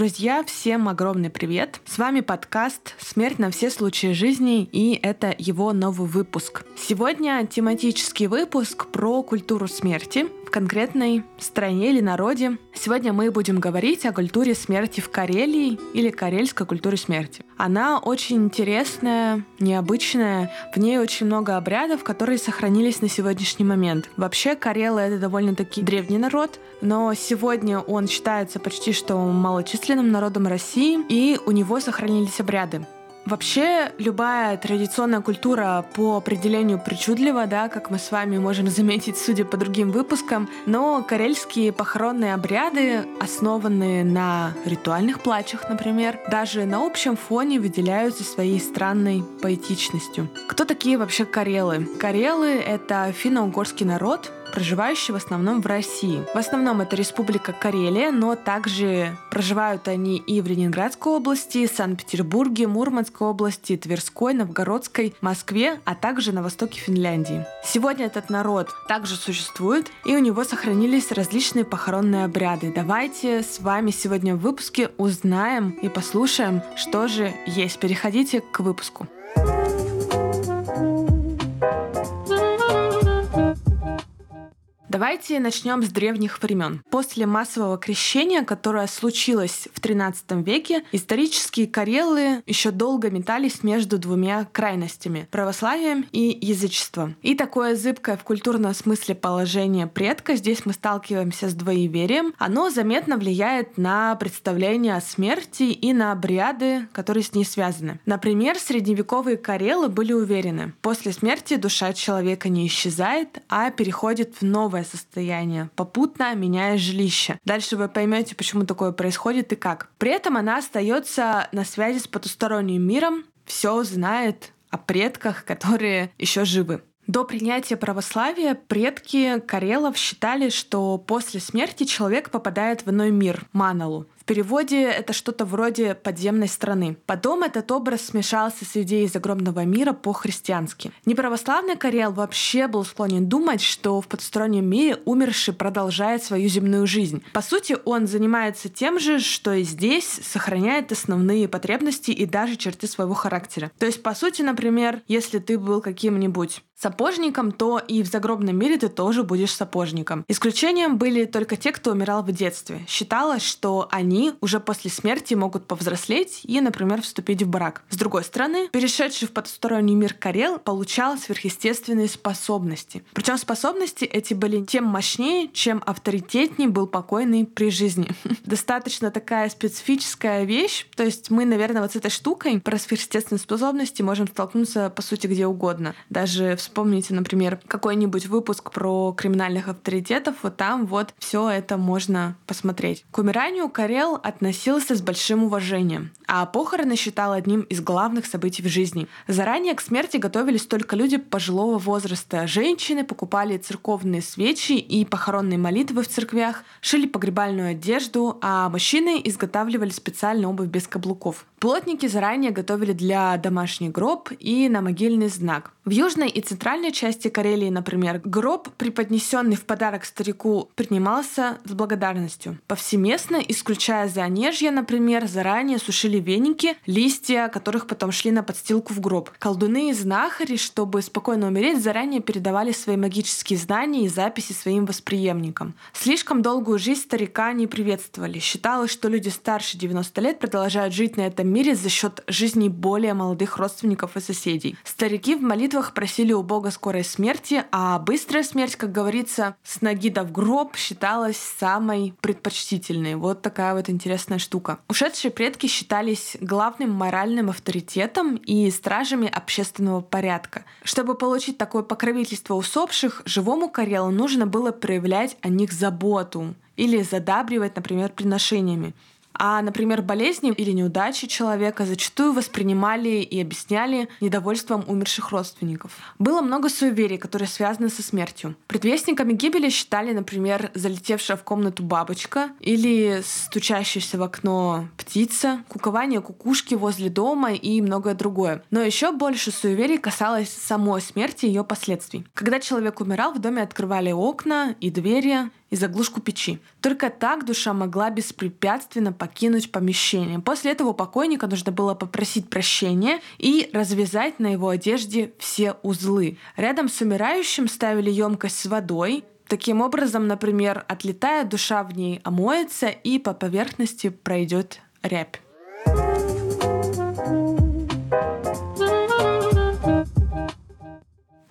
Друзья, всем огромный привет! С вами подкаст «Смерть на все случаи жизни» и это его новый выпуск. Сегодня тематический выпуск про культуру смерти конкретной стране или народе. Сегодня мы будем говорить о культуре смерти в Карелии или карельской культуре смерти. Она очень интересная, необычная, в ней очень много обрядов, которые сохранились на сегодняшний момент. Вообще Карелы — это довольно-таки древний народ, но сегодня он считается почти что малочисленным народом России, и у него сохранились обряды. Вообще, любая традиционная культура по определению причудлива, да, как мы с вами можем заметить, судя по другим выпускам, но карельские похоронные обряды, основанные на ритуальных плачах, например, даже на общем фоне выделяются своей странной поэтичностью. Кто такие вообще карелы? Карелы — это финно-угорский народ, проживающие в основном в России. В основном это Республика Карелия, но также проживают они и в Ленинградской области, Санкт-Петербурге, Мурманской области, Тверской, Новгородской, Москве, а также на востоке Финляндии. Сегодня этот народ также существует, и у него сохранились различные похоронные обряды. Давайте с вами сегодня в выпуске узнаем и послушаем, что же есть. Переходите к выпуску. Давайте начнем с древних времен. После массового крещения, которое случилось в XIII веке, исторические карелы еще долго метались между двумя крайностями — православием и язычеством. И такое зыбкое в культурном смысле положение предка, здесь мы сталкиваемся с двоеверием, оно заметно влияет на представление о смерти и на обряды, которые с ней связаны. Например, средневековые карелы были уверены, после смерти душа человека не исчезает, а переходит в новое новое состояние, попутно меняя жилище. Дальше вы поймете, почему такое происходит и как. При этом она остается на связи с потусторонним миром, все знает о предках, которые еще живы. До принятия православия предки Карелов считали, что после смерти человек попадает в иной мир, Маналу переводе это что-то вроде подземной страны. Потом этот образ смешался с идеей загробного мира по-христиански. Неправославный Карел вообще был склонен думать, что в потустороннем мире умерший продолжает свою земную жизнь. По сути, он занимается тем же, что и здесь, сохраняет основные потребности и даже черты своего характера. То есть, по сути, например, если ты был каким-нибудь сапожником, то и в загробном мире ты тоже будешь сапожником. Исключением были только те, кто умирал в детстве. Считалось, что они уже после смерти могут повзрослеть и, например, вступить в брак. С другой стороны, перешедший в потусторонний мир Карел получал сверхъестественные способности. Причем способности эти были тем мощнее, чем авторитетней был покойный при жизни. Достаточно такая специфическая вещь. То есть мы, наверное, вот с этой штукой про сверхъестественные способности можем столкнуться, по сути, где угодно. Даже вспомните, например, какой-нибудь выпуск про криминальных авторитетов, вот там вот все это можно посмотреть. К умиранию Карел относился с большим уважением, а похороны считал одним из главных событий в жизни. Заранее к смерти готовились только люди пожилого возраста. Женщины покупали церковные свечи и похоронные молитвы в церквях, шили погребальную одежду, а мужчины изготавливали специальную обувь без каблуков. Плотники заранее готовили для домашний гроб и на могильный знак. В южной и центральной части Карелии, например, гроб, преподнесенный в подарок старику, принимался с благодарностью. Повсеместно, исключая Заонежье, например, заранее сушили веники, листья, которых потом шли на подстилку в гроб. Колдуны и знахари, чтобы спокойно умереть, заранее передавали свои магические знания и записи своим восприемникам. Слишком долгую жизнь старика не приветствовали. Считалось, что люди старше 90 лет продолжают жить на этом мире за счет жизни более молодых родственников и соседей. Старики в молитвах просили у Бога скорой смерти, а быстрая смерть, как говорится, с ноги до в гроб считалась самой предпочтительной. Вот такая вот интересная штука. Ушедшие предки считались главным моральным авторитетом и стражами общественного порядка. Чтобы получить такое покровительство усопших, живому Карелу нужно было проявлять о них заботу или задабривать, например, приношениями. А, например, болезни или неудачи человека зачастую воспринимали и объясняли недовольством умерших родственников. Было много суеверий, которые связаны со смертью. Предвестниками гибели считали, например, залетевшая в комнату бабочка или стучащаяся в окно птица, кукование кукушки возле дома и многое другое. Но еще больше суеверий касалось самой смерти и ее последствий. Когда человек умирал, в доме открывали окна и двери, и заглушку печи. Только так душа могла беспрепятственно покинуть помещение. После этого покойника нужно было попросить прощения и развязать на его одежде все узлы. Рядом с умирающим ставили емкость с водой, Таким образом, например, отлетая, душа в ней омоется и по поверхности пройдет рябь.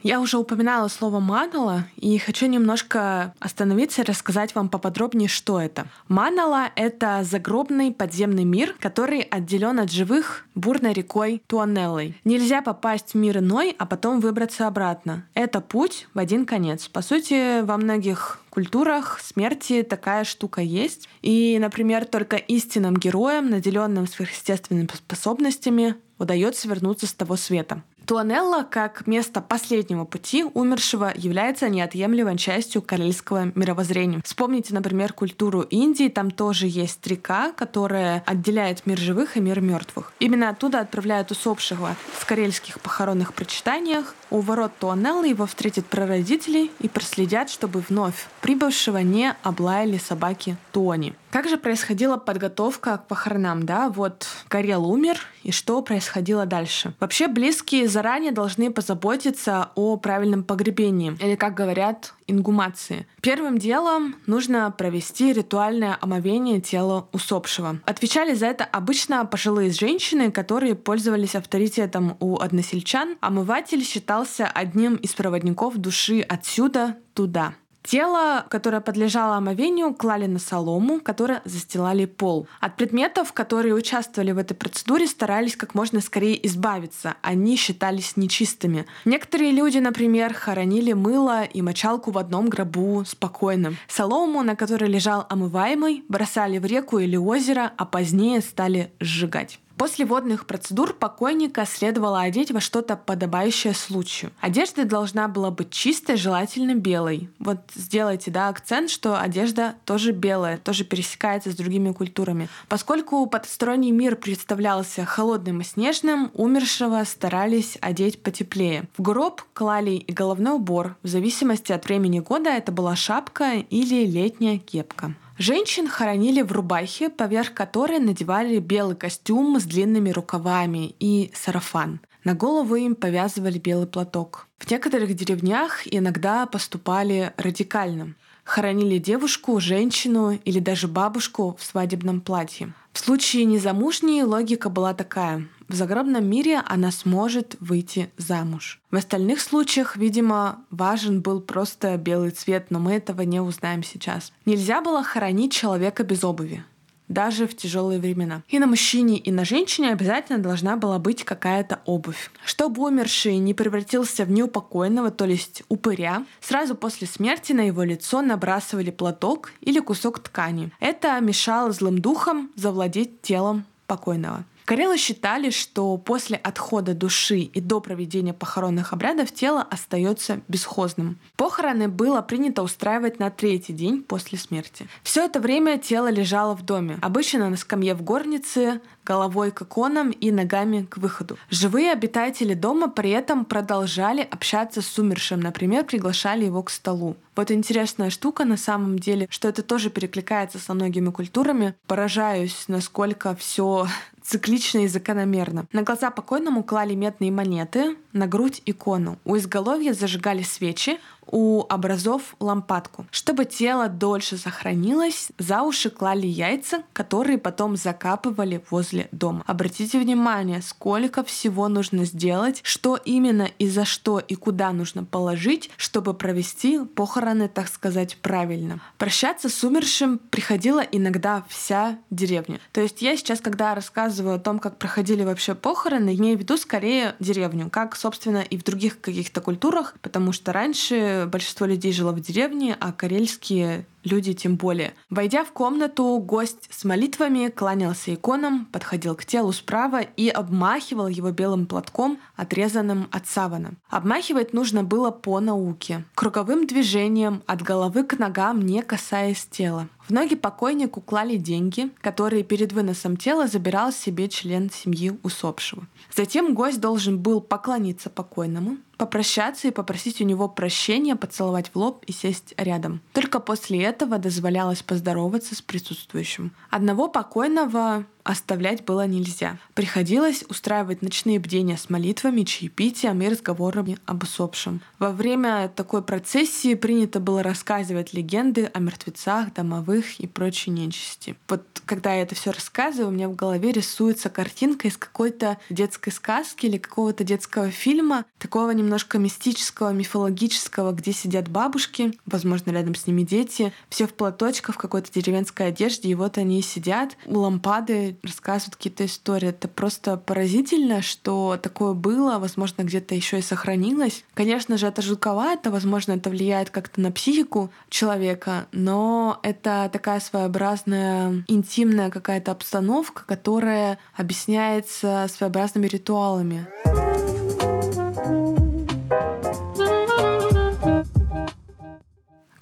Я уже упоминала слово «манала» и хочу немножко остановиться и рассказать вам поподробнее, что это. Манала — это загробный подземный мир, который отделен от живых бурной рекой Туанеллой. Нельзя попасть в мир иной, а потом выбраться обратно. Это путь в один конец. По сути, во многих культурах смерти такая штука есть. И, например, только истинным героям, наделенным сверхъестественными способностями, удается вернуться с того света. Туанелла, как место последнего пути умершего, является неотъемлемой частью карельского мировоззрения. Вспомните, например, культуру Индии. Там тоже есть река, которая отделяет мир живых и мир мертвых. Именно оттуда отправляют усопшего в карельских похоронных прочитаниях. У ворот Туанеллы его встретят прародители и проследят, чтобы вновь прибывшего не облаяли собаки Туони. Как же происходила подготовка к похоронам, да? Вот Карел умер, и что происходило дальше? Вообще близкие заранее должны позаботиться о правильном погребении, или, как говорят, ингумации. Первым делом нужно провести ритуальное омовение тела усопшего. Отвечали за это обычно пожилые женщины, которые пользовались авторитетом у односельчан. Омыватель считался одним из проводников души отсюда туда. Тело, которое подлежало омовению, клали на солому, которая застилали пол. От предметов, которые участвовали в этой процедуре, старались как можно скорее избавиться. Они считались нечистыми. Некоторые люди, например, хоронили мыло и мочалку в одном гробу спокойно. Солому, на которой лежал омываемый, бросали в реку или озеро, а позднее стали сжигать. После водных процедур покойника следовало одеть во что-то подобающее случаю. Одежда должна была быть чистой, желательно белой. Вот сделайте да, акцент, что одежда тоже белая, тоже пересекается с другими культурами. Поскольку потусторонний мир представлялся холодным и снежным, умершего старались одеть потеплее. В гроб клали и головной убор. В зависимости от времени года это была шапка или летняя кепка. Женщин хоронили в рубахе, поверх которой надевали белый костюм с длинными рукавами и сарафан. На голову им повязывали белый платок. В некоторых деревнях иногда поступали радикально. Хоронили девушку, женщину или даже бабушку в свадебном платье. В случае незамужней логика была такая. В загробном мире она сможет выйти замуж. В остальных случаях, видимо, важен был просто белый цвет, но мы этого не узнаем сейчас. Нельзя было хоронить человека без обуви даже в тяжелые времена. И на мужчине, и на женщине обязательно должна была быть какая-то обувь. Чтобы умерший не превратился в неупокойного, то есть упыря, сразу после смерти на его лицо набрасывали платок или кусок ткани. Это мешало злым духам завладеть телом покойного. Карелы считали, что после отхода души и до проведения похоронных обрядов тело остается бесхозным. Похороны было принято устраивать на третий день после смерти. Все это время тело лежало в доме, обычно на скамье в горнице, головой к иконам и ногами к выходу. Живые обитатели дома при этом продолжали общаться с умершим, например, приглашали его к столу. Вот интересная штука на самом деле, что это тоже перекликается со многими культурами. Поражаюсь, насколько все циклично и закономерно. На глаза покойному клали медные монеты, на грудь икону. У изголовья зажигали свечи, у образов лампадку. Чтобы тело дольше сохранилось, за уши клали яйца, которые потом закапывали возле дома. Обратите внимание, сколько всего нужно сделать, что именно и за что и куда нужно положить, чтобы провести похороны, так сказать, правильно. Прощаться с умершим приходила иногда вся деревня. То есть я сейчас, когда рассказываю о том, как проходили вообще похороны, имею в виду скорее деревню, как, собственно, и в других каких-то культурах, потому что раньше большинство людей жило в деревне, а карельские люди тем более. Войдя в комнату, гость с молитвами кланялся иконам, подходил к телу справа и обмахивал его белым платком, отрезанным от савана. Обмахивать нужно было по науке, круговым движением от головы к ногам, не касаясь тела. В ноги покойнику клали деньги, которые перед выносом тела забирал себе член семьи усопшего. Затем гость должен был поклониться покойному, попрощаться и попросить у него прощения, поцеловать в лоб и сесть рядом. Только после этого дозволялось поздороваться с присутствующим. Одного покойного оставлять было нельзя. Приходилось устраивать ночные бдения с молитвами, чаепитием и разговорами об усопшем. Во время такой процессии принято было рассказывать легенды о мертвецах, домовых и прочей нечисти. Вот когда я это все рассказываю, у меня в голове рисуется картинка из какой-то детской сказки или какого-то детского фильма, такого немножко мистического, мифологического, где сидят бабушки, возможно, рядом с ними дети, все в платочках, в какой-то деревенской одежде, и вот они сидят у лампады, рассказывают какие-то истории. Это просто поразительно, что такое было, возможно, где-то еще и сохранилось. Конечно же, это жутковато, возможно, это влияет как-то на психику человека, но это такая своеобразная интимная какая-то обстановка, которая объясняется своеобразными ритуалами.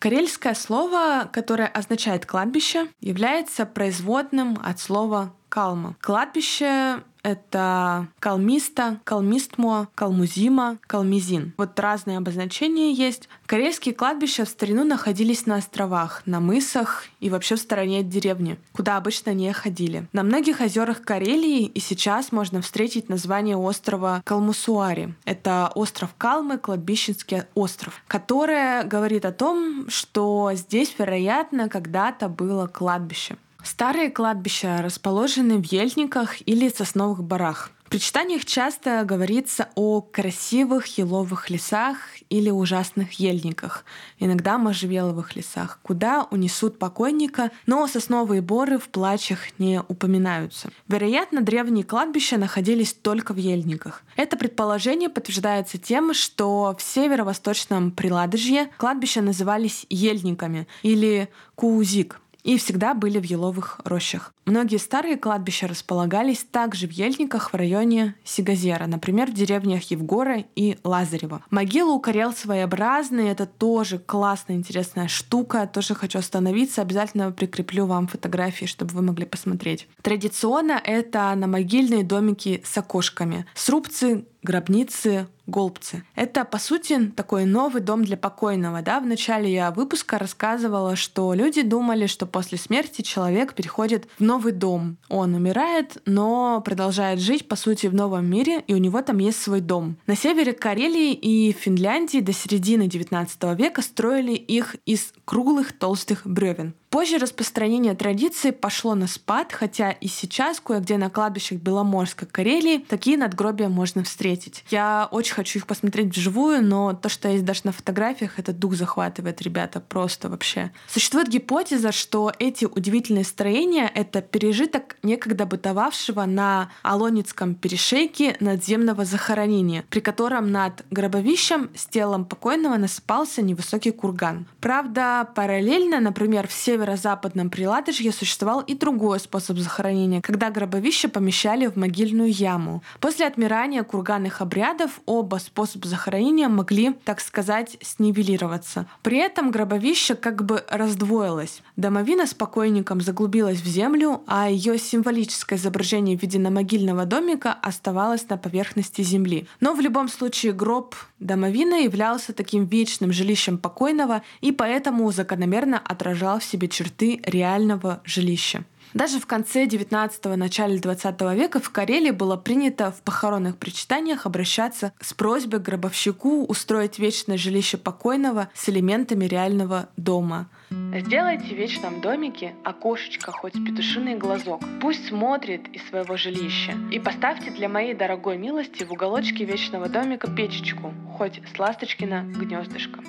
Карельское слово, которое означает кладбище, является производным от слова калма. Кладбище это калмиста, калмистмо, калмузима, калмизин. Вот разные обозначения есть. Корейские кладбища в старину находились на островах, на мысах и вообще в стороне от деревни, куда обычно не ходили. На многих озерах Карелии и сейчас можно встретить название острова Калмусуари. Это остров Калмы, кладбищенский остров, которое говорит о том, что здесь, вероятно, когда-то было кладбище. Старые кладбища расположены в ельниках или сосновых барах. В причитаниях часто говорится о красивых еловых лесах или ужасных ельниках, иногда можжевеловых лесах, куда унесут покойника, но сосновые боры в плачах не упоминаются. Вероятно, древние кладбища находились только в ельниках. Это предположение подтверждается тем, что в северо-восточном Приладожье кладбища назывались ельниками или куузик, и всегда были в еловых рощах. Многие старые кладбища располагались также в ельниках в районе Сигазера, например, в деревнях Евгора и Лазарева. Могилы у карел своеобразные, это тоже классная, интересная штука. Тоже хочу остановиться, обязательно прикреплю вам фотографии, чтобы вы могли посмотреть. Традиционно это на могильные домики с окошками. Срубцы, гробницы, голбцы. Это, по сути, такой новый дом для покойного. Да? В начале я выпуска рассказывала, что люди думали, что после смерти человек переходит в новый дом. Он умирает, но продолжает жить, по сути, в новом мире, и у него там есть свой дом. На севере Карелии и Финляндии до середины XIX века строили их из круглых толстых бревен. Позже распространение традиции пошло на спад, хотя и сейчас кое-где на кладбищах Беломорска, Карелии такие надгробия можно встретить. Я очень хочу их посмотреть вживую, но то, что есть даже на фотографиях, это дух захватывает, ребята, просто вообще. Существует гипотеза, что эти удивительные строения — это пережиток некогда бытовавшего на Алоницком перешейке надземного захоронения, при котором над гробовищем с телом покойного насыпался невысокий курган. Правда, параллельно, например, в север северо-западном Приладожье существовал и другой способ захоронения, когда гробовище помещали в могильную яму. После отмирания курганных обрядов оба способа захоронения могли, так сказать, снивелироваться. При этом гробовище как бы раздвоилось. Домовина с покойником заглубилась в землю, а ее символическое изображение в виде могильного домика оставалось на поверхности земли. Но в любом случае гроб домовина являлся таким вечным жилищем покойного и поэтому закономерно отражал в себе черты реального жилища. Даже в конце 19-го, начале 20 века в Карелии было принято в похоронных причитаниях обращаться с просьбой к гробовщику устроить вечное жилище покойного с элементами реального дома. Сделайте в вечном домике окошечко хоть петушиный глазок. Пусть смотрит из своего жилища. И поставьте для моей дорогой милости в уголочке вечного домика печечку, хоть с ласточкина гнездышком.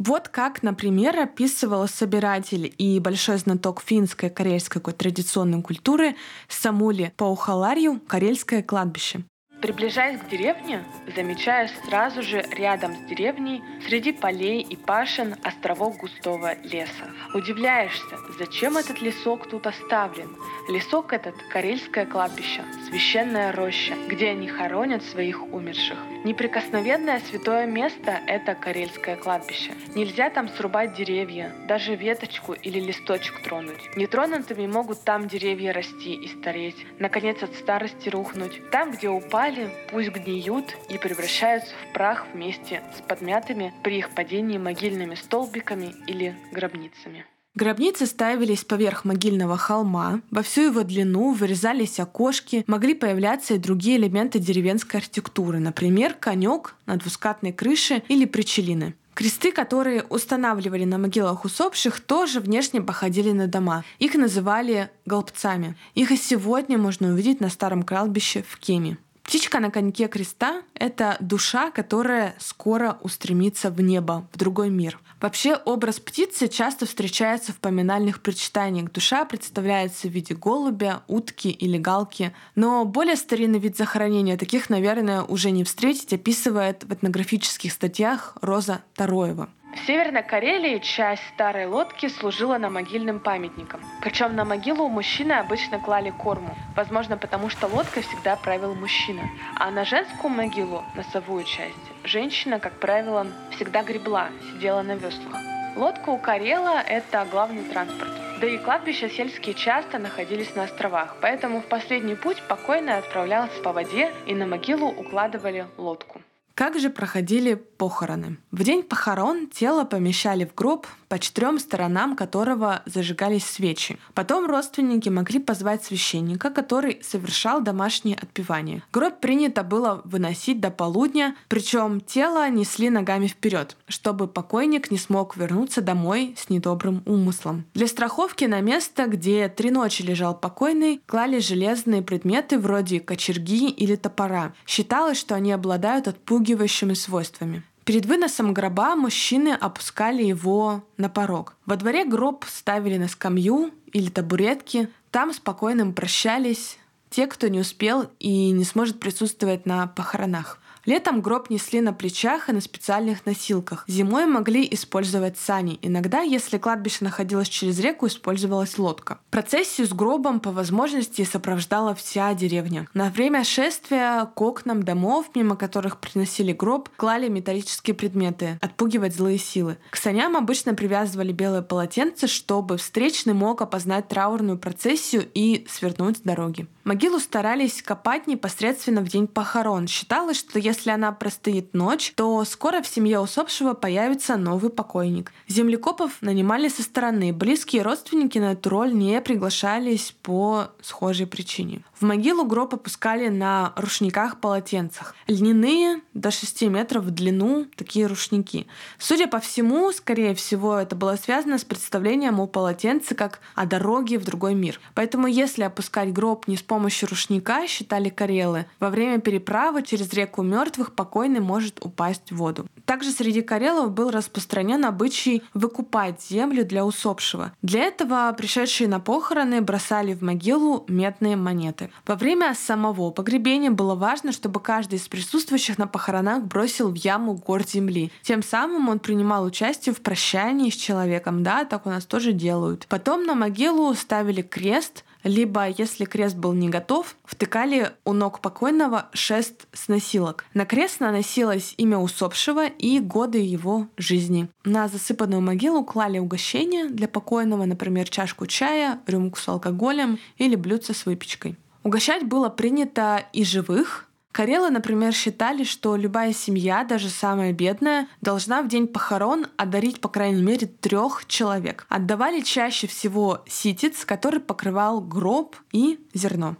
Вот как, например, описывал собиратель и большой знаток финской карельской традиционной культуры Самули Паухаларью «Карельское кладбище». Приближаясь к деревне, замечаешь сразу же рядом с деревней, среди полей и пашин, островок густого леса. Удивляешься, зачем этот лесок тут оставлен? Лесок этот – Карельское кладбище, священная роща, где они хоронят своих умерших. Неприкосновенное святое место – это Карельское кладбище. Нельзя там срубать деревья, даже веточку или листочек тронуть. Нетронутыми могут там деревья расти и стареть, наконец от старости рухнуть. Там, где упали, пусть гниют и превращаются в прах вместе с подмятыми при их падении могильными столбиками или гробницами. Гробницы ставились поверх могильного холма, во всю его длину вырезались окошки, могли появляться и другие элементы деревенской архитектуры, например, конек на двускатной крыше или причелины. Кресты, которые устанавливали на могилах усопших, тоже внешне походили на дома. Их называли голбцами. Их и сегодня можно увидеть на старом кладбище в Кеме. Птичка на коньке креста — это душа, которая скоро устремится в небо, в другой мир. Вообще образ птицы часто встречается в поминальных прочитаниях. Душа представляется в виде голубя, утки или галки. Но более старинный вид захоронения таких, наверное, уже не встретить, описывает в этнографических статьях Роза Тароева. В Северной Карелии часть старой лодки служила на могильным памятником. Причем на могилу мужчины обычно клали корму. Возможно, потому что лодкой всегда правил мужчина. А на женскую могилу, носовую часть, женщина, как правило, всегда гребла, сидела на веслах. Лодка у Карела – это главный транспорт. Да и кладбища сельские часто находились на островах, поэтому в последний путь покойная отправлялась по воде и на могилу укладывали лодку. Как же проходили похороны? В день похорон тело помещали в гроб, по четырем сторонам которого зажигались свечи. Потом родственники могли позвать священника, который совершал домашнее отпевание. Гроб принято было выносить до полудня, причем тело несли ногами вперед, чтобы покойник не смог вернуться домой с недобрым умыслом. Для страховки на место, где три ночи лежал покойный, клали железные предметы вроде кочерги или топора. Считалось, что они обладают отпугивающими свойствами. Перед выносом гроба мужчины опускали его на порог. Во дворе гроб ставили на скамью или табуретки. Там спокойно прощались те, кто не успел и не сможет присутствовать на похоронах. Летом гроб несли на плечах и на специальных носилках. Зимой могли использовать сани. Иногда, если кладбище находилось через реку, использовалась лодка. Процессию с гробом по возможности сопровождала вся деревня. На время шествия к окнам домов, мимо которых приносили гроб, клали металлические предметы, отпугивать злые силы. К саням обычно привязывали белое полотенце, чтобы встречный мог опознать траурную процессию и свернуть с дороги. Могилу старались копать непосредственно в день похорон. Считалось, что если она простоит ночь, то скоро в семье усопшего появится новый покойник. Землекопов нанимали со стороны. Близкие родственники на эту роль не приглашались по схожей причине. В могилу гроб опускали на рушниках-полотенцах. Льняные до 6 метров в длину такие рушники. Судя по всему, скорее всего, это было связано с представлением о полотенце как о дороге в другой мир. Поэтому если опускать гроб не с помощью рушника, считали карелы, во время переправы через реку мертвых покойный может упасть в воду. Также среди карелов был распространен обычай выкупать землю для усопшего. Для этого пришедшие на похороны бросали в могилу медные монеты. Во время самого погребения было важно, чтобы каждый из присутствующих на похоронах бросил в яму горсть земли. Тем самым он принимал участие в прощании с человеком. Да, так у нас тоже делают. Потом на могилу ставили крест, либо, если крест был не готов, втыкали у ног покойного шест с носилок. На крест наносилось имя усопшего и годы его жизни. На засыпанную могилу клали угощения для покойного, например, чашку чая, рюмку с алкоголем или блюдце с выпечкой. Угощать было принято и живых, Карелы, например, считали, что любая семья, даже самая бедная, должна в день похорон одарить по крайней мере трех человек. Отдавали чаще всего ситец, который покрывал гроб и зерно.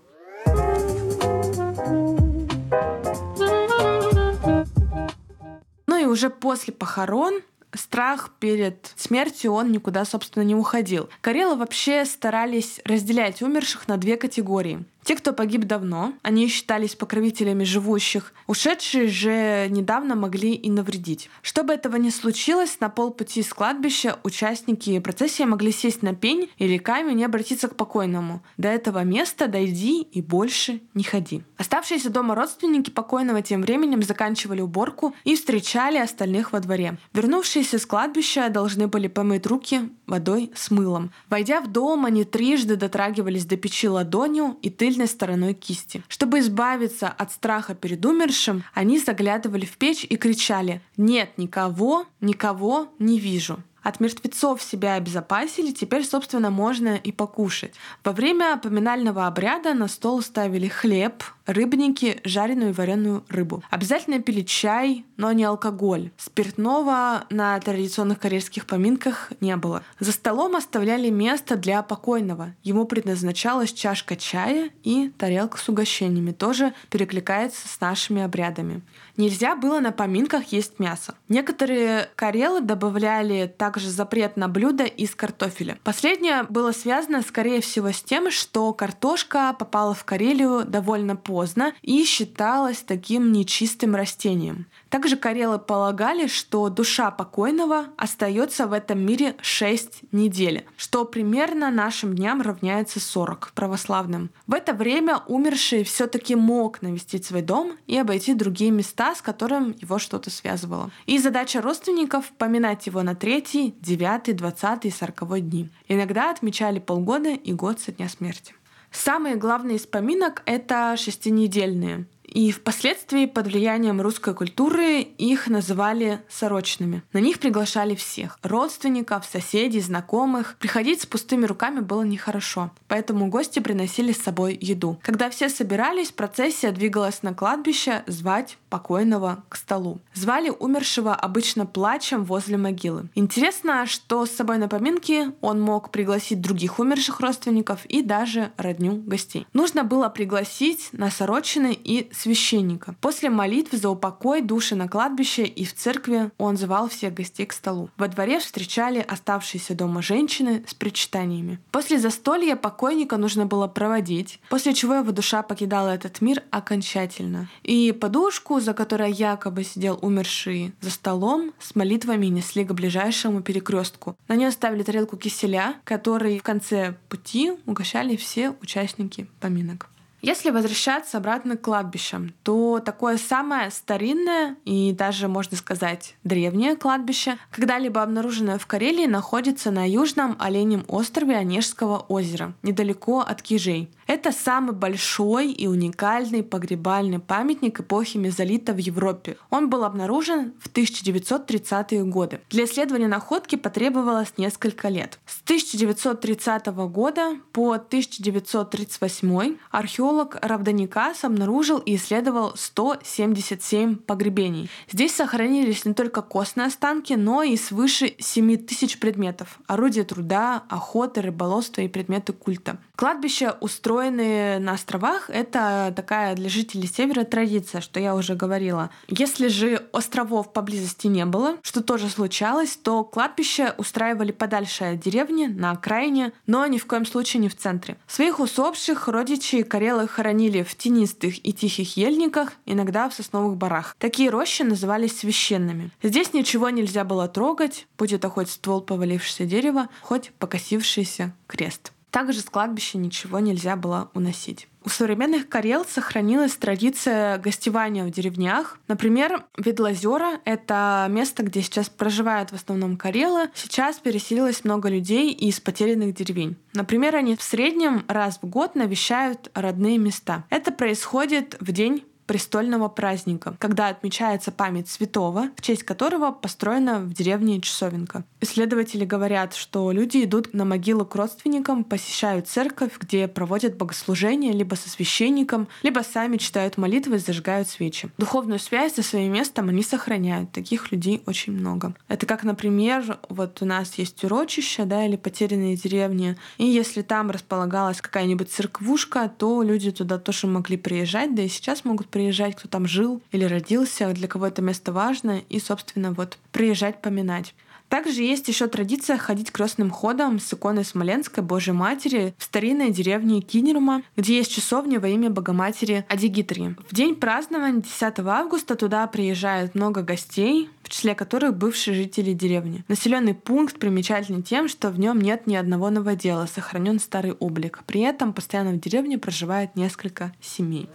Ну и уже после похорон страх перед смертью, он никуда, собственно, не уходил. Карелы вообще старались разделять умерших на две категории. Те, кто погиб давно, они считались покровителями живущих. Ушедшие же недавно могли и навредить. Чтобы этого не случилось, на полпути с кладбища участники процессии могли сесть на пень или камень и обратиться к покойному. До этого места дойди и больше не ходи. Оставшиеся дома родственники покойного тем временем заканчивали уборку и встречали остальных во дворе. Вернувшиеся с кладбища должны были помыть руки водой с мылом. Войдя в дом, они трижды дотрагивались до печи ладонью и ты тыльной стороной кисти. Чтобы избавиться от страха перед умершим, они заглядывали в печь и кричали «Нет никого, никого не вижу». От мертвецов себя обезопасили, теперь, собственно, можно и покушать. Во время поминального обряда на стол ставили хлеб, рыбники, жареную и вареную рыбу. Обязательно пили чай, но не алкоголь. Спиртного на традиционных карельских поминках не было. За столом оставляли место для покойного. Ему предназначалась чашка чая и тарелка с угощениями. Тоже перекликается с нашими обрядами. Нельзя было на поминках есть мясо. Некоторые карелы добавляли также запрет на блюда из картофеля. Последнее было связано, скорее всего, с тем, что картошка попала в Карелию довольно поздно и считалась таким нечистым растением. Также карелы полагали, что душа покойного остается в этом мире 6 недель, что примерно нашим дням равняется 40 православным. В это время умерший все-таки мог навестить свой дом и обойти другие места, с которым его что-то связывало. И задача родственников — поминать его на третий, девятый, двадцатый и сороковой дни. Иногда отмечали полгода и год со дня смерти. Самые главные из поминок — это шестинедельные. И впоследствии под влиянием русской культуры их называли сорочными. На них приглашали всех — родственников, соседей, знакомых. Приходить с пустыми руками было нехорошо, поэтому гости приносили с собой еду. Когда все собирались, процессия двигалась на кладбище звать покойного к столу. Звали умершего обычно плачем возле могилы. Интересно, что с собой на поминки он мог пригласить других умерших родственников и даже родню гостей. Нужно было пригласить на сорочины и священника. После молитв за упокой души на кладбище и в церкви он звал всех гостей к столу. Во дворе встречали оставшиеся дома женщины с причитаниями. После застолья покойника нужно было проводить, после чего его душа покидала этот мир окончательно. И подушку, за которой якобы сидел умерший за столом, с молитвами несли к ближайшему перекрестку. На нее ставили тарелку киселя, который в конце пути угощали все участники поминок. Если возвращаться обратно к кладбищам, то такое самое старинное и даже, можно сказать, древнее кладбище, когда-либо обнаруженное в Карелии, находится на южном Оленем острове Онежского озера, недалеко от Кижей. Это самый большой и уникальный погребальный памятник эпохи мезолита в Европе. Он был обнаружен в 1930-е годы. Для исследования находки потребовалось несколько лет. С 1930 года по 1938 археолог Равданикас обнаружил и исследовал 177 погребений. Здесь сохранились не только костные останки, но и свыше 7 тысяч предметов. Орудия труда, охоты, рыболовства и предметы культа. Кладбище устроено устроены на островах, это такая для жителей севера традиция, что я уже говорила. Если же островов поблизости не было, что тоже случалось, то кладбище устраивали подальше от деревни, на окраине, но ни в коем случае не в центре. Своих усопших родичей карелы хоронили в тенистых и тихих ельниках, иногда в сосновых барах. Такие рощи назывались священными. Здесь ничего нельзя было трогать, будь это хоть ствол повалившегося дерева, хоть покосившийся крест. Также с кладбища ничего нельзя было уносить. У современных карел сохранилась традиция гостевания в деревнях. Например, Ведлозера — это место, где сейчас проживают в основном карелы. Сейчас переселилось много людей из потерянных деревень. Например, они в среднем раз в год навещают родные места. Это происходит в день престольного праздника, когда отмечается память святого, в честь которого построена в деревне Часовенко. Исследователи говорят, что люди идут на могилу к родственникам, посещают церковь, где проводят богослужение либо со священником, либо сами читают молитвы и зажигают свечи. Духовную связь со своим местом они сохраняют. Таких людей очень много. Это как, например, вот у нас есть урочище, да, или потерянные деревни, и если там располагалась какая-нибудь церквушка, то люди туда тоже могли приезжать, да и сейчас могут приезжать приезжать, кто там жил или родился, для кого это место важно, и, собственно, вот приезжать поминать. Также есть еще традиция ходить крестным ходом с иконой Смоленской Божьей Матери в старинной деревне Кинерума, где есть часовня во имя Богоматери Адигитрии. В день празднования 10 августа туда приезжает много гостей, в числе которых бывшие жители деревни. Населенный пункт примечателен тем, что в нем нет ни одного новодела, сохранен старый облик. При этом постоянно в деревне проживает несколько семей.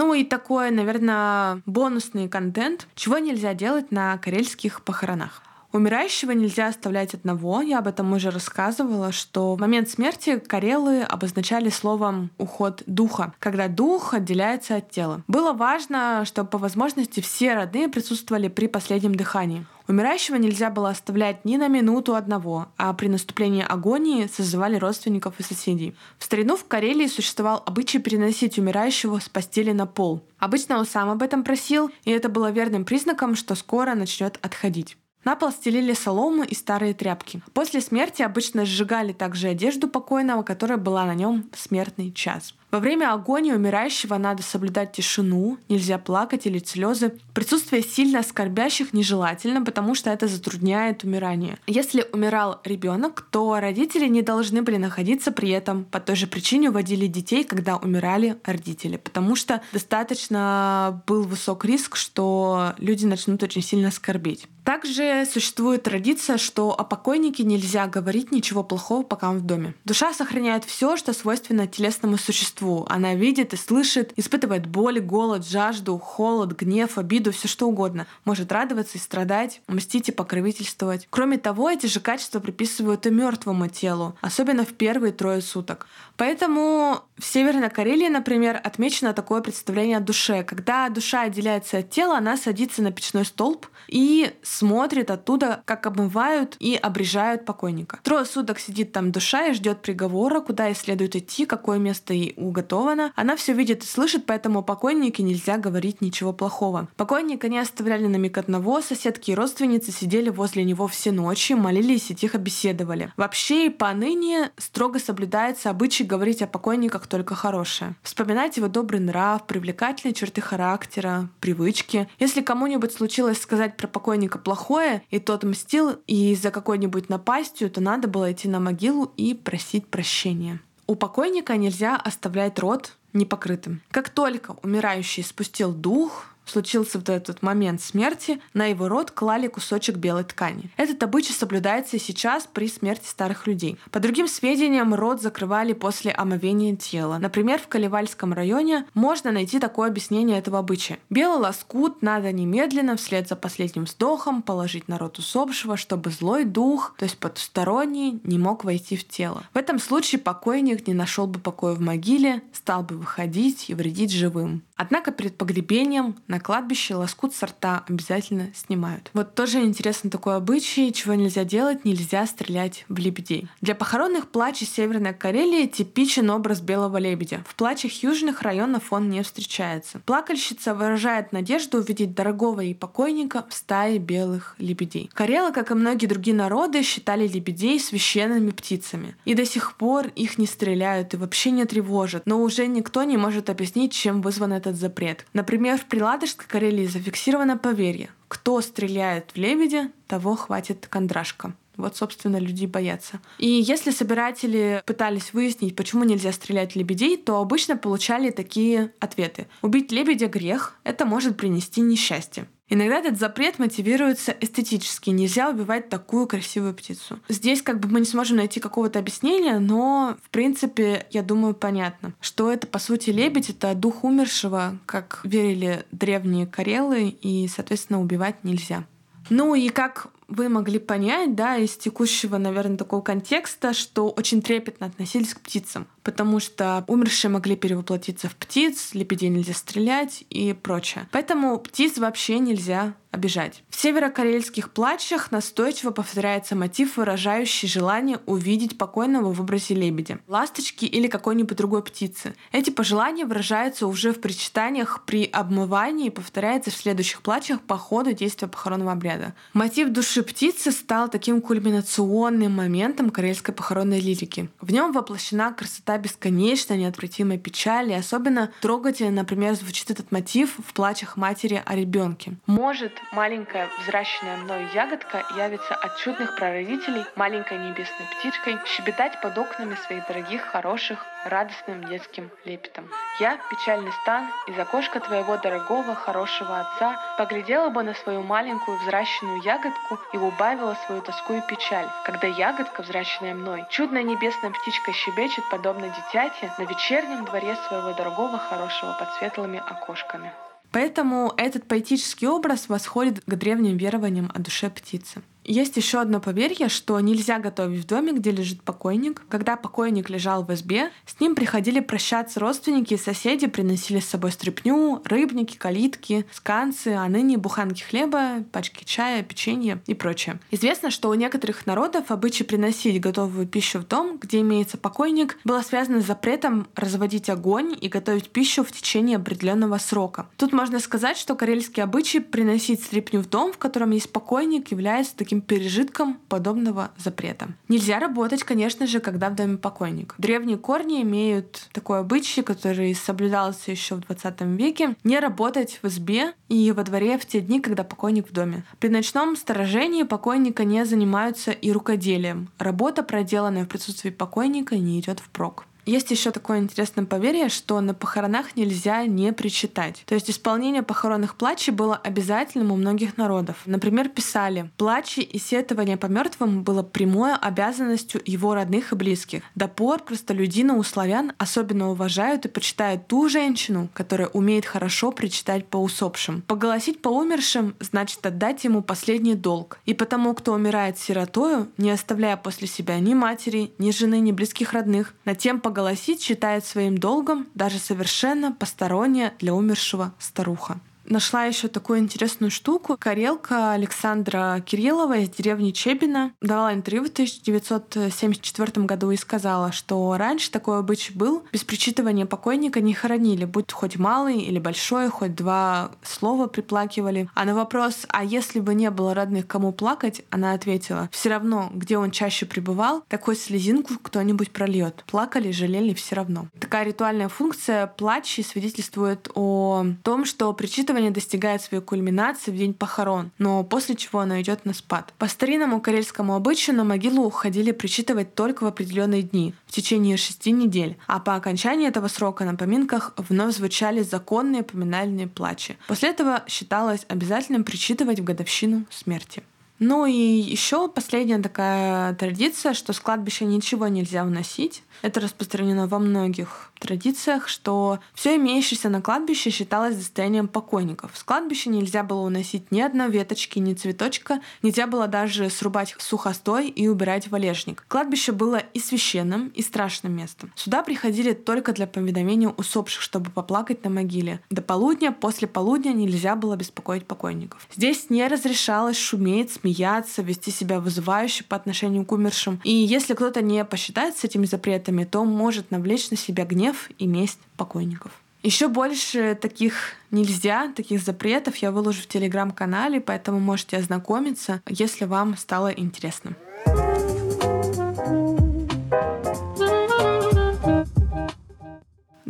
Ну и такой, наверное, бонусный контент, чего нельзя делать на карельских похоронах. Умирающего нельзя оставлять одного. Я об этом уже рассказывала, что в момент смерти карелы обозначали словом «уход духа», когда дух отделяется от тела. Было важно, чтобы по возможности все родные присутствовали при последнем дыхании. Умирающего нельзя было оставлять ни на минуту одного, а при наступлении агонии созывали родственников и соседей. В старину в Карелии существовал обычай переносить умирающего с постели на пол. Обычно он сам об этом просил, и это было верным признаком, что скоро начнет отходить. На пол стелили солому и старые тряпки. После смерти обычно сжигали также одежду покойного, которая была на нем в смертный час. Во время агонии умирающего надо соблюдать тишину, нельзя плакать или слезы. Присутствие сильно скорбящих нежелательно, потому что это затрудняет умирание. Если умирал ребенок, то родители не должны были находиться при этом. По той же причине уводили детей, когда умирали родители, потому что достаточно был высок риск, что люди начнут очень сильно скорбить. Также существует традиция, что о покойнике нельзя говорить ничего плохого, пока он в доме. Душа сохраняет все, что свойственно телесному существу. Она видит и слышит, испытывает боль, голод, жажду, холод, гнев, обиду, все что угодно. Может радоваться и страдать, мстить и покровительствовать. Кроме того, эти же качества приписывают и мертвому телу, особенно в первые трое суток. Поэтому в Северной Карелии, например, отмечено такое представление о душе. Когда душа отделяется от тела, она садится на печной столб и смотрит оттуда, как обмывают и обрежают покойника. Трое суток сидит там душа и ждет приговора, куда ей следует идти, какое место ей уготовано. Она все видит и слышит, поэтому покойнике нельзя говорить ничего плохого. Покойника не оставляли на миг одного, соседки и родственницы сидели возле него все ночи, молились и тихо беседовали. Вообще и поныне строго соблюдается обычай говорить о покойниках только хорошее. Вспоминать его добрый нрав, привлекательные черты характера, привычки. Если кому-нибудь случилось сказать про покойника плохое, и тот мстил, и за какой-нибудь напастью, то надо было идти на могилу и просить прощения. У покойника нельзя оставлять рот непокрытым. Как только умирающий спустил дух, случился вот этот момент смерти, на его рот клали кусочек белой ткани. Этот обычай соблюдается и сейчас при смерти старых людей. По другим сведениям, рот закрывали после омовения тела. Например, в Каливальском районе можно найти такое объяснение этого обычая. Белый лоскут надо немедленно вслед за последним вздохом положить на рот усопшего, чтобы злой дух, то есть потусторонний, не мог войти в тело. В этом случае покойник не нашел бы покоя в могиле, стал бы выходить и вредить живым. Однако перед погребением на кладбище лоскут сорта обязательно снимают. Вот тоже интересный такой обычай, чего нельзя делать, нельзя стрелять в лебедей. Для похоронных плачей Северной Карелии типичен образ белого лебедя. В плачах южных районов он не встречается. Плакальщица выражает надежду увидеть дорогого ей покойника в стае белых лебедей. Карелы, как и многие другие народы, считали лебедей священными птицами. И до сих пор их не стреляют и вообще не тревожат. Но уже никто не может объяснить, чем вызван этот запрет. Например, в Приладожской Карелии зафиксировано поверье. Кто стреляет в лебедя, того хватит кондрашка. Вот, собственно, люди боятся. И если собиратели пытались выяснить, почему нельзя стрелять лебедей, то обычно получали такие ответы. Убить лебедя — грех, это может принести несчастье. Иногда этот запрет мотивируется эстетически. Нельзя убивать такую красивую птицу. Здесь как бы мы не сможем найти какого-то объяснения, но в принципе, я думаю, понятно, что это по сути лебедь, это дух умершего, как верили древние карелы, и, соответственно, убивать нельзя. Ну и как вы могли понять, да, из текущего, наверное, такого контекста, что очень трепетно относились к птицам, потому что умершие могли перевоплотиться в птиц, лебедей нельзя стрелять и прочее. Поэтому птиц вообще нельзя обижать. В северокорейских плачах настойчиво повторяется мотив, выражающий желание увидеть покойного в образе лебедя, ласточки или какой-нибудь другой птицы. Эти пожелания выражаются уже в причитаниях при обмывании и повторяются в следующих плачах по ходу действия похоронного обряда. Мотив души Уши птицы стал таким кульминационным моментом карельской похоронной лирики. В нем воплощена красота бесконечной, неотвратимой печали. Особенно трогательно, например, звучит этот мотив в плачах матери о ребенке. Может, маленькая взращенная мною ягодка явится от чудных прародителей маленькой небесной птичкой щебетать под окнами своих дорогих, хороших, радостным детским лепетом. Я, печальный стан, из окошка твоего дорогого, хорошего отца, поглядела бы на свою маленькую взращенную ягодку и убавила свою тоску и печаль, когда ягодка, взращенная мной, чудная небесная птичка щебечет, подобно дитяти, на вечернем дворе своего дорогого, хорошего под светлыми окошками. Поэтому этот поэтический образ восходит к древним верованиям о душе птицы. Есть еще одно поверье, что нельзя готовить в доме, где лежит покойник. Когда покойник лежал в избе, с ним приходили прощаться родственники и соседи, приносили с собой стряпню, рыбники, калитки, сканцы, а ныне буханки хлеба, пачки чая, печенье и прочее. Известно, что у некоторых народов обычай приносить готовую пищу в дом, где имеется покойник, было связано с запретом разводить огонь и готовить пищу в течение определенного срока. Тут можно сказать, что карельский обычай приносить стряпню в дом, в котором есть покойник, является таким пережитком подобного запрета. Нельзя работать, конечно же, когда в доме покойник. Древние корни имеют такой обычай, который соблюдался еще в 20 веке, не работать в избе и во дворе в те дни, когда покойник в доме. При ночном сторожении покойника не занимаются и рукоделием. Работа, проделанная в присутствии покойника, не идет впрок. Есть еще такое интересное поверье, что на похоронах нельзя не причитать. То есть исполнение похоронных плачей было обязательным у многих народов. Например, писали, плачи и сетование по мертвым было прямой обязанностью его родных и близких. До пор простолюдина у славян особенно уважают и почитают ту женщину, которая умеет хорошо причитать по усопшим. Поголосить по умершим значит отдать ему последний долг. И потому, кто умирает сиротою, не оставляя после себя ни матери, ни жены, ни близких родных, на тем поголосить считает своим долгом даже совершенно посторонняя для умершего старуха нашла еще такую интересную штуку. Карелка Александра Кириллова из деревни Чебина давала интервью в 1974 году и сказала, что раньше такой обычай был. Без причитывания покойника не хоронили, будь хоть малый или большой, хоть два слова приплакивали. А на вопрос, а если бы не было родных, кому плакать, она ответила, все равно, где он чаще пребывал, такой слезинку кто-нибудь прольет. Плакали, жалели все равно. Такая ритуальная функция плача свидетельствует о том, что причитывание Празднование достигает своей кульминации в день похорон, но после чего оно идет на спад. По старинному карельскому обычаю на могилу уходили причитывать только в определенные дни, в течение шести недель, а по окончании этого срока на поминках вновь звучали законные поминальные плачи. После этого считалось обязательным причитывать в годовщину смерти. Ну и еще последняя такая традиция, что с кладбища ничего нельзя вносить. Это распространено во многих традициях, что все имеющееся на кладбище считалось достоянием покойников. С кладбища нельзя было уносить ни одной веточки, ни цветочка, нельзя было даже срубать сухостой и убирать валежник. Кладбище было и священным, и страшным местом. Сюда приходили только для поведомения усопших, чтобы поплакать на могиле. До полудня, после полудня нельзя было беспокоить покойников. Здесь не разрешалось шуметь, смеяться, вести себя вызывающе по отношению к умершим. И если кто-то не посчитает с этими запретами, то может навлечь на себя гнев и месть покойников. Еще больше таких нельзя, таких запретов я выложу в телеграм-канале, поэтому можете ознакомиться, если вам стало интересно.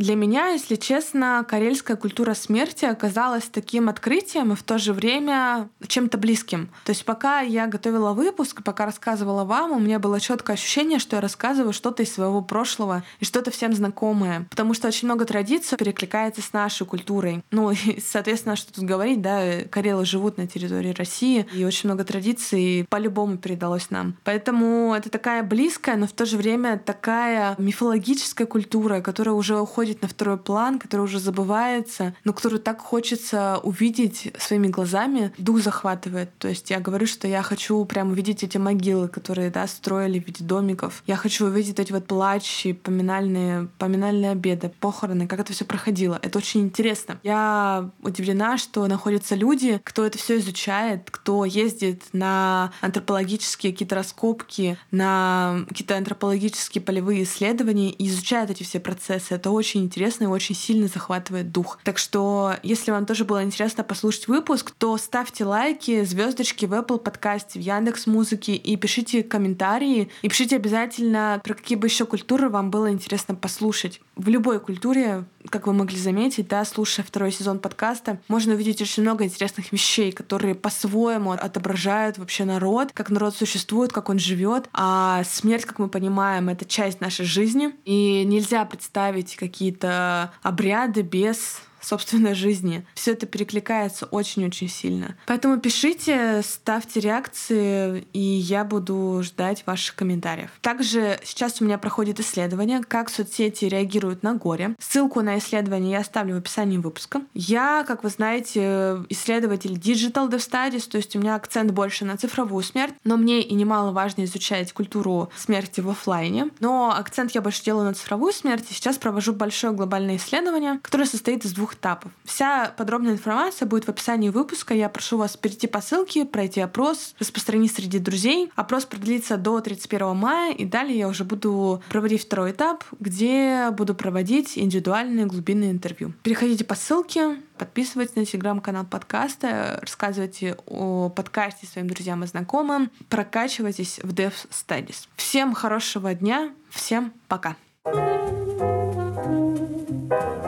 Для меня, если честно, карельская культура смерти оказалась таким открытием и в то же время чем-то близким. То есть пока я готовила выпуск, пока рассказывала вам, у меня было четкое ощущение, что я рассказываю что-то из своего прошлого и что-то всем знакомое. Потому что очень много традиций перекликается с нашей культурой. Ну и, соответственно, что тут говорить, да, карелы живут на территории России, и очень много традиций по-любому передалось нам. Поэтому это такая близкая, но в то же время такая мифологическая культура, которая уже уходит уходит на второй план, который уже забывается, но который так хочется увидеть своими глазами, дух захватывает. То есть я говорю, что я хочу прям увидеть эти могилы, которые, да, строили в виде домиков. Я хочу увидеть эти вот плачи, поминальные, поминальные обеды, похороны, как это все проходило. Это очень интересно. Я удивлена, что находятся люди, кто это все изучает, кто ездит на антропологические какие-то раскопки, на какие-то антропологические полевые исследования и изучает эти все процессы. Это очень очень интересно и очень сильно захватывает дух. Так что, если вам тоже было интересно послушать выпуск, то ставьте лайки, звездочки в Apple подкасте, в Яндекс Музыке и пишите комментарии. И пишите обязательно, про какие бы еще культуры вам было интересно послушать. В любой культуре, как вы могли заметить, да, слушая второй сезон подкаста, можно увидеть очень много интересных вещей, которые по-своему отображают вообще народ, как народ существует, как он живет. А смерть, как мы понимаем, это часть нашей жизни. И нельзя представить какие какие-то обряды без собственной жизни. Все это перекликается очень-очень сильно. Поэтому пишите, ставьте реакции, и я буду ждать ваших комментариев. Также сейчас у меня проходит исследование, как соцсети реагируют на горе. Ссылку на исследование я оставлю в описании выпуска. Я, как вы знаете, исследователь Digital Dev Studies, то есть у меня акцент больше на цифровую смерть, но мне и немаловажно изучать культуру смерти в офлайне. Но акцент я больше делаю на цифровую смерть, и сейчас провожу большое глобальное исследование, которое состоит из двух этапов. Вся подробная информация будет в описании выпуска. Я прошу вас перейти по ссылке, пройти опрос, распространить среди друзей. Опрос продлится до 31 мая, и далее я уже буду проводить второй этап, где буду проводить индивидуальные глубинные интервью. Переходите по ссылке, подписывайтесь на телеграм-канал подкаста, рассказывайте о подкасте своим друзьям и знакомым, прокачивайтесь в Dev Studies. Всем хорошего дня, всем пока! thank you